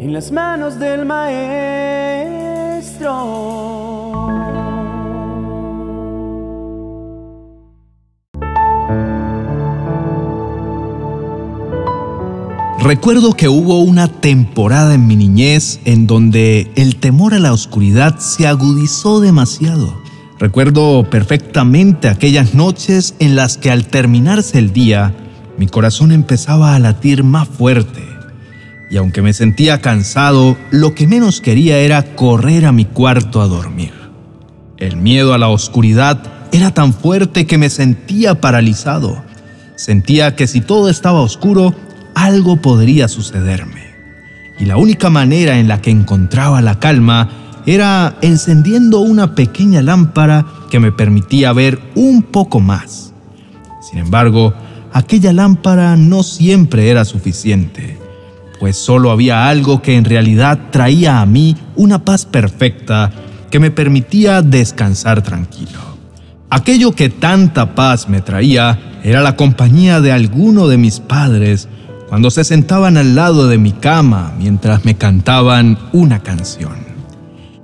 en las manos del maestro. Recuerdo que hubo una temporada en mi niñez en donde el temor a la oscuridad se agudizó demasiado. Recuerdo perfectamente aquellas noches en las que al terminarse el día, mi corazón empezaba a latir más fuerte. Y aunque me sentía cansado, lo que menos quería era correr a mi cuarto a dormir. El miedo a la oscuridad era tan fuerte que me sentía paralizado. Sentía que si todo estaba oscuro, algo podría sucederme. Y la única manera en la que encontraba la calma era encendiendo una pequeña lámpara que me permitía ver un poco más. Sin embargo, aquella lámpara no siempre era suficiente, pues solo había algo que en realidad traía a mí una paz perfecta que me permitía descansar tranquilo. Aquello que tanta paz me traía era la compañía de alguno de mis padres cuando se sentaban al lado de mi cama mientras me cantaban una canción.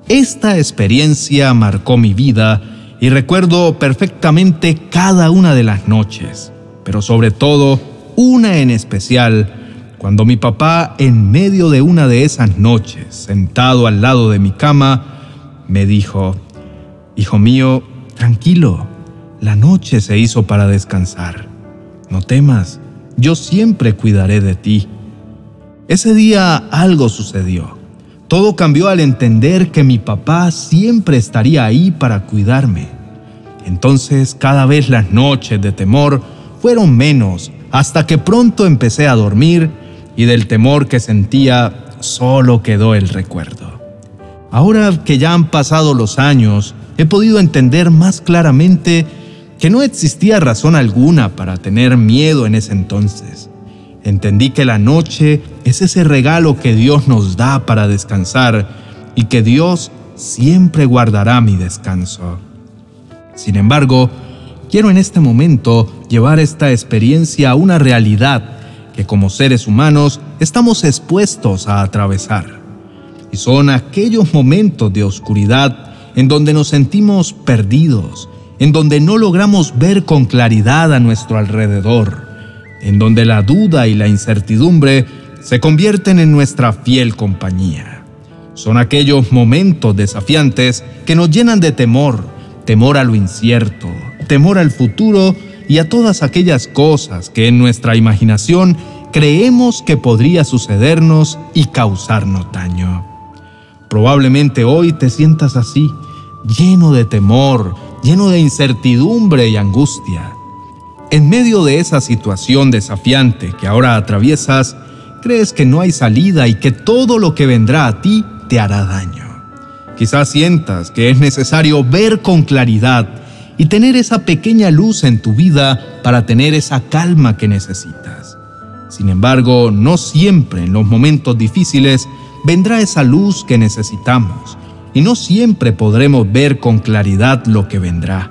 Esta experiencia marcó mi vida y recuerdo perfectamente cada una de las noches, pero sobre todo una en especial, cuando mi papá en medio de una de esas noches, sentado al lado de mi cama, me dijo, Hijo mío, tranquilo, la noche se hizo para descansar. No temas, yo siempre cuidaré de ti. Ese día algo sucedió. Todo cambió al entender que mi papá siempre estaría ahí para cuidarme. Entonces cada vez las noches de temor fueron menos hasta que pronto empecé a dormir y del temor que sentía solo quedó el recuerdo. Ahora que ya han pasado los años, he podido entender más claramente que no existía razón alguna para tener miedo en ese entonces. Entendí que la noche es ese regalo que Dios nos da para descansar y que Dios siempre guardará mi descanso. Sin embargo, quiero en este momento llevar esta experiencia a una realidad que como seres humanos estamos expuestos a atravesar. Y son aquellos momentos de oscuridad en donde nos sentimos perdidos, en donde no logramos ver con claridad a nuestro alrededor, en donde la duda y la incertidumbre se convierten en nuestra fiel compañía. Son aquellos momentos desafiantes que nos llenan de temor, temor a lo incierto, temor al futuro y a todas aquellas cosas que en nuestra imaginación creemos que podría sucedernos y causarnos daño. Probablemente hoy te sientas así, lleno de temor, lleno de incertidumbre y angustia. En medio de esa situación desafiante que ahora atraviesas, crees que no hay salida y que todo lo que vendrá a ti te hará daño. Quizás sientas que es necesario ver con claridad y tener esa pequeña luz en tu vida para tener esa calma que necesitas. Sin embargo, no siempre en los momentos difíciles vendrá esa luz que necesitamos y no siempre podremos ver con claridad lo que vendrá.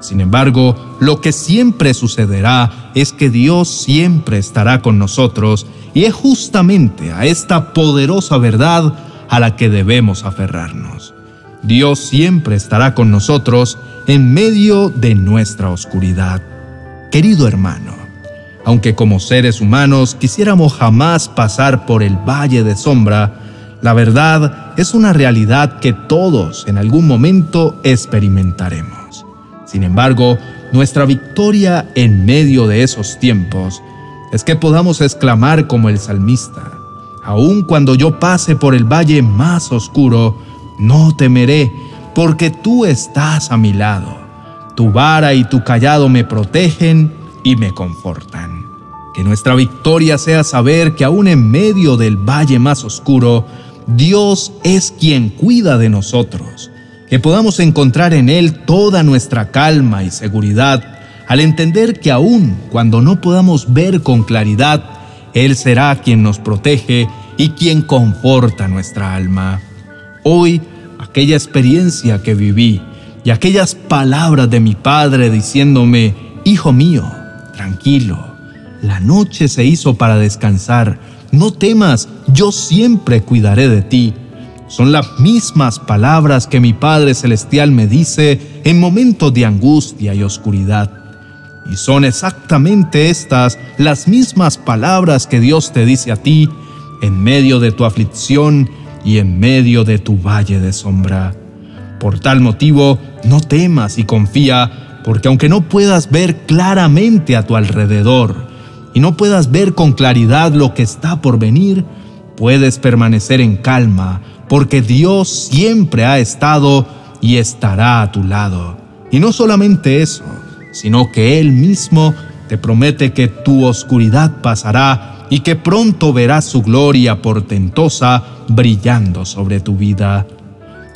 Sin embargo, lo que siempre sucederá es que Dios siempre estará con nosotros y es justamente a esta poderosa verdad a la que debemos aferrarnos. Dios siempre estará con nosotros en medio de nuestra oscuridad. Querido hermano, aunque como seres humanos quisiéramos jamás pasar por el valle de sombra, la verdad es una realidad que todos en algún momento experimentaremos. Sin embargo, nuestra victoria en medio de esos tiempos es que podamos exclamar como el salmista, aun cuando yo pase por el valle más oscuro, no temeré, porque tú estás a mi lado. Tu vara y tu callado me protegen y me confortan. Que nuestra victoria sea saber que aún en medio del valle más oscuro, Dios es quien cuida de nosotros, que podamos encontrar en Él toda nuestra calma y seguridad al entender que aun cuando no podamos ver con claridad, Él será quien nos protege y quien conforta nuestra alma. Hoy, aquella experiencia que viví y aquellas palabras de mi Padre diciéndome, Hijo mío, tranquilo, la noche se hizo para descansar, no temas, yo siempre cuidaré de ti. Son las mismas palabras que mi Padre Celestial me dice en momentos de angustia y oscuridad. Y son exactamente estas las mismas palabras que Dios te dice a ti en medio de tu aflicción y en medio de tu valle de sombra. Por tal motivo, no temas y confía, porque aunque no puedas ver claramente a tu alrededor y no puedas ver con claridad lo que está por venir, puedes permanecer en calma, porque Dios siempre ha estado y estará a tu lado. Y no solamente eso, sino que Él mismo te promete que tu oscuridad pasará y que pronto verás su gloria portentosa brillando sobre tu vida.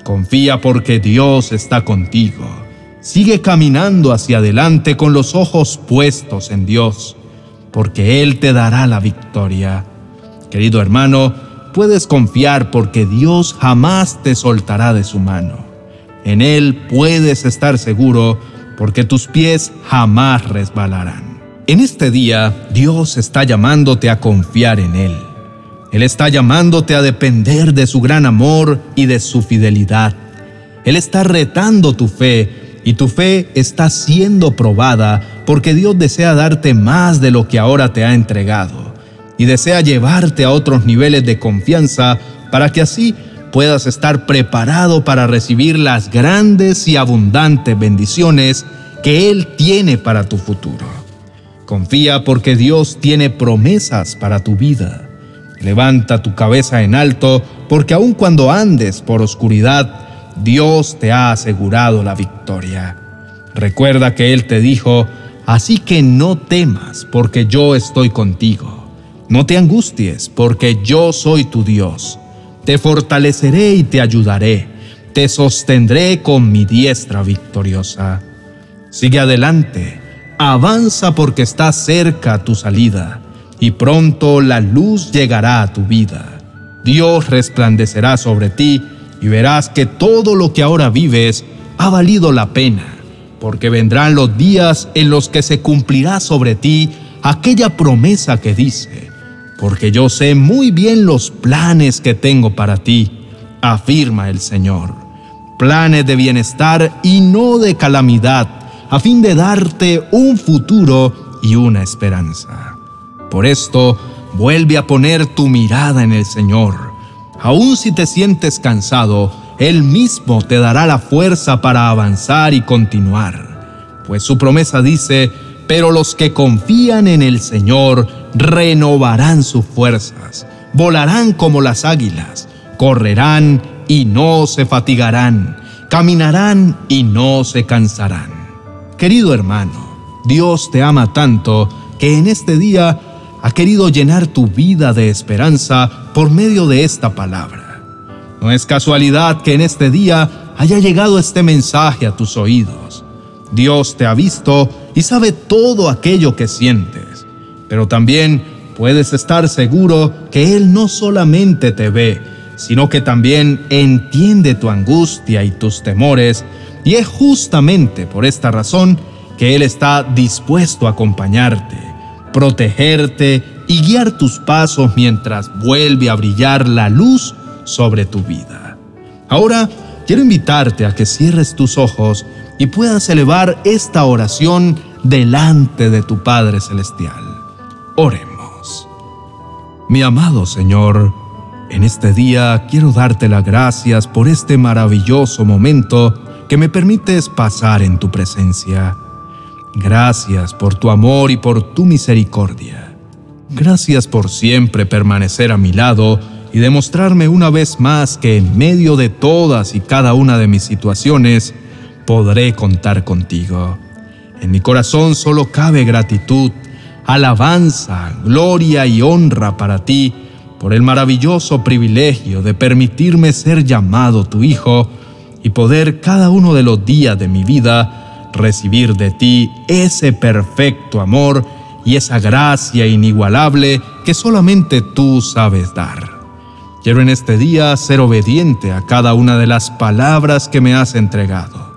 Confía porque Dios está contigo. Sigue caminando hacia adelante con los ojos puestos en Dios, porque Él te dará la victoria. Querido hermano, puedes confiar porque Dios jamás te soltará de su mano. En Él puedes estar seguro porque tus pies jamás resbalarán. En este día, Dios está llamándote a confiar en Él. Él está llamándote a depender de su gran amor y de su fidelidad. Él está retando tu fe y tu fe está siendo probada porque Dios desea darte más de lo que ahora te ha entregado y desea llevarte a otros niveles de confianza para que así puedas estar preparado para recibir las grandes y abundantes bendiciones que Él tiene para tu futuro. Confía porque Dios tiene promesas para tu vida. Levanta tu cabeza en alto, porque aun cuando andes por oscuridad, Dios te ha asegurado la victoria. Recuerda que Él te dijo, así que no temas, porque yo estoy contigo. No te angusties, porque yo soy tu Dios. Te fortaleceré y te ayudaré. Te sostendré con mi diestra victoriosa. Sigue adelante, avanza porque está cerca tu salida y pronto la luz llegará a tu vida. Dios resplandecerá sobre ti y verás que todo lo que ahora vives ha valido la pena, porque vendrán los días en los que se cumplirá sobre ti aquella promesa que dice, porque yo sé muy bien los planes que tengo para ti, afirma el Señor, planes de bienestar y no de calamidad, a fin de darte un futuro y una esperanza. Por esto, vuelve a poner tu mirada en el Señor. Aun si te sientes cansado, Él mismo te dará la fuerza para avanzar y continuar. Pues su promesa dice, pero los que confían en el Señor renovarán sus fuerzas, volarán como las águilas, correrán y no se fatigarán, caminarán y no se cansarán. Querido hermano, Dios te ama tanto que en este día ha querido llenar tu vida de esperanza por medio de esta palabra. No es casualidad que en este día haya llegado este mensaje a tus oídos. Dios te ha visto y sabe todo aquello que sientes, pero también puedes estar seguro que Él no solamente te ve, sino que también entiende tu angustia y tus temores, y es justamente por esta razón que Él está dispuesto a acompañarte protegerte y guiar tus pasos mientras vuelve a brillar la luz sobre tu vida. Ahora quiero invitarte a que cierres tus ojos y puedas elevar esta oración delante de tu Padre Celestial. Oremos. Mi amado Señor, en este día quiero darte las gracias por este maravilloso momento que me permites pasar en tu presencia. Gracias por tu amor y por tu misericordia. Gracias por siempre permanecer a mi lado y demostrarme una vez más que en medio de todas y cada una de mis situaciones podré contar contigo. En mi corazón solo cabe gratitud, alabanza, gloria y honra para ti por el maravilloso privilegio de permitirme ser llamado tu Hijo y poder cada uno de los días de mi vida recibir de ti ese perfecto amor y esa gracia inigualable que solamente tú sabes dar. Quiero en este día ser obediente a cada una de las palabras que me has entregado.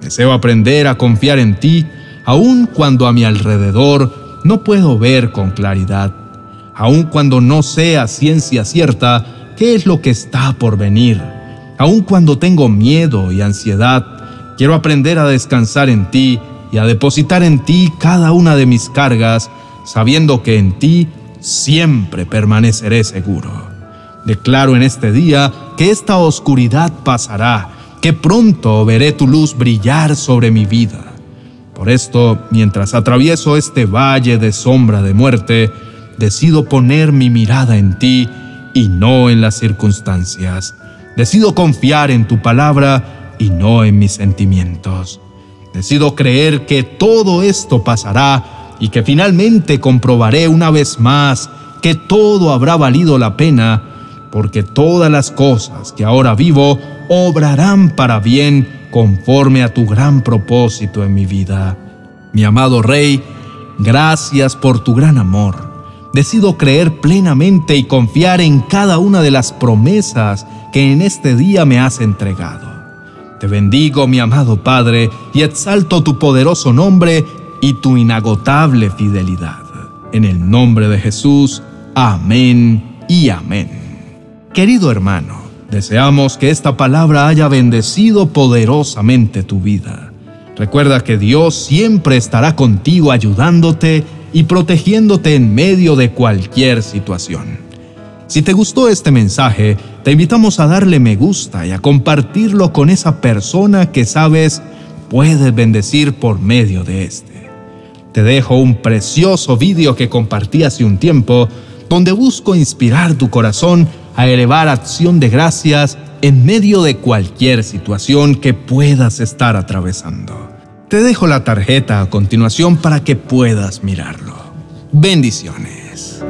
Deseo aprender a confiar en ti, aun cuando a mi alrededor no puedo ver con claridad. aun cuando no sea ciencia cierta qué es lo que está por venir. Aun cuando tengo miedo y ansiedad, quiero aprender a descansar en ti y a depositar en ti cada una de mis cargas, sabiendo que en ti siempre permaneceré seguro. Declaro en este día que esta oscuridad pasará, que pronto veré tu luz brillar sobre mi vida. Por esto, mientras atravieso este valle de sombra de muerte, decido poner mi mirada en ti y no en las circunstancias. Decido confiar en tu palabra y no en mis sentimientos. Decido creer que todo esto pasará y que finalmente comprobaré una vez más que todo habrá valido la pena, porque todas las cosas que ahora vivo obrarán para bien conforme a tu gran propósito en mi vida. Mi amado Rey, gracias por tu gran amor decido creer plenamente y confiar en cada una de las promesas que en este día me has entregado. Te bendigo, mi amado Padre, y exalto tu poderoso nombre y tu inagotable fidelidad. En el nombre de Jesús, amén y amén. Querido hermano, deseamos que esta palabra haya bendecido poderosamente tu vida. Recuerda que Dios siempre estará contigo ayudándote y protegiéndote en medio de cualquier situación. Si te gustó este mensaje, te invitamos a darle me gusta y a compartirlo con esa persona que sabes puedes bendecir por medio de este. Te dejo un precioso vídeo que compartí hace un tiempo donde busco inspirar tu corazón a elevar acción de gracias en medio de cualquier situación que puedas estar atravesando. Te dejo la tarjeta a continuación para que puedas mirarlo. Bendiciones.